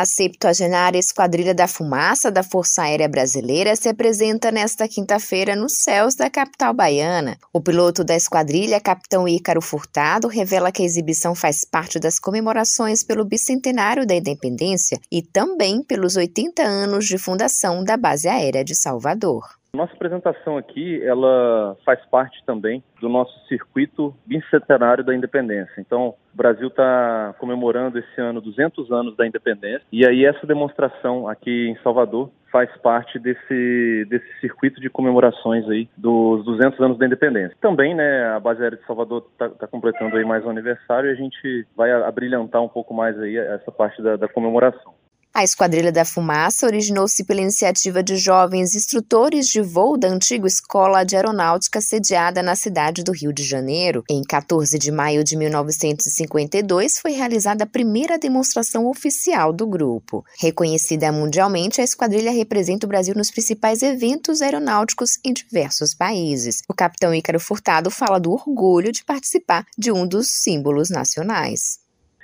A 70 Esquadrilha da Fumaça da Força Aérea Brasileira se apresenta nesta quinta-feira nos céus da capital baiana. O piloto da esquadrilha, capitão Ícaro Furtado, revela que a exibição faz parte das comemorações pelo bicentenário da independência e também pelos 80 anos de fundação da Base Aérea de Salvador. Nossa apresentação aqui, ela faz parte também do nosso circuito bicentenário da independência. Então, o Brasil está comemorando esse ano 200 anos da independência e aí essa demonstração aqui em Salvador faz parte desse, desse circuito de comemorações aí dos 200 anos da independência. Também, né, a base aérea de Salvador está tá completando aí mais um aniversário e a gente vai abrilhantar um pouco mais aí essa parte da, da comemoração. A Esquadrilha da Fumaça originou-se pela iniciativa de jovens instrutores de voo da antiga Escola de Aeronáutica sediada na cidade do Rio de Janeiro. Em 14 de maio de 1952 foi realizada a primeira demonstração oficial do grupo. Reconhecida mundialmente, a esquadrilha representa o Brasil nos principais eventos aeronáuticos em diversos países. O capitão Ícaro Furtado fala do orgulho de participar de um dos símbolos nacionais.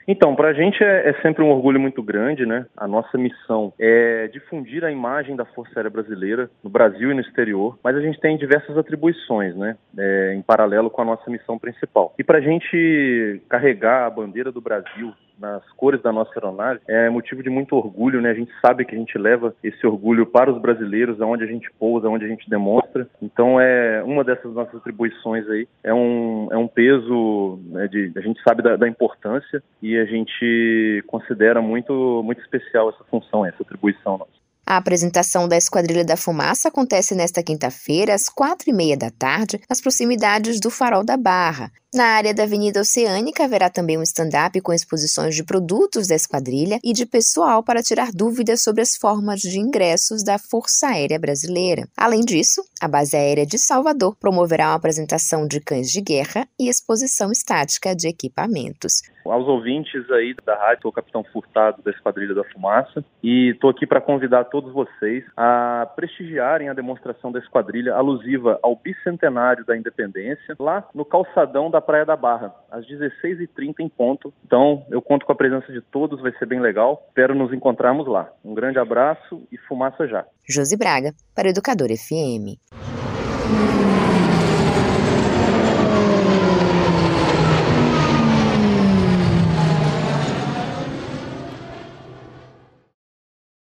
Então, para a gente é, é, sempre um orgulho muito grande, né? A nossa missão é difundir a imagem da Força Aérea Brasileira no Brasil e no exterior, mas a gente tem diversas atribuições, né? É, em paralelo com a nossa missão principal. E para a gente carregar a bandeira do Brasil nas cores da nossa aeronave é motivo de muito orgulho, né? A gente sabe que a gente leva esse orgulho para os brasileiros, aonde a gente pousa, aonde a gente demonstra. Então é uma dessas nossas atribuições aí é um, é um peso né, de a gente sabe da, da importância e a gente considera muito muito especial essa função, essa atribuição nossa. A apresentação da Esquadrilha da Fumaça acontece nesta quinta-feira, às quatro e meia da tarde, nas proximidades do Farol da Barra. Na área da Avenida Oceânica haverá também um stand-up com exposições de produtos da esquadrilha e de pessoal para tirar dúvidas sobre as formas de ingressos da Força Aérea Brasileira. Além disso, a Base Aérea de Salvador promoverá uma apresentação de cães de guerra e exposição estática de equipamentos. Aos ouvintes aí da rádio, sou o Capitão Furtado da Esquadrilha da Fumaça e estou aqui para convidar todos vocês a prestigiarem a demonstração da esquadrilha alusiva ao bicentenário da independência lá no calçadão da Praia da Barra, às 16h30 em ponto. Então, eu conto com a presença de todos, vai ser bem legal. Espero nos encontrarmos lá. Um grande abraço e fumaça já. Josi Braga, para Educador FM.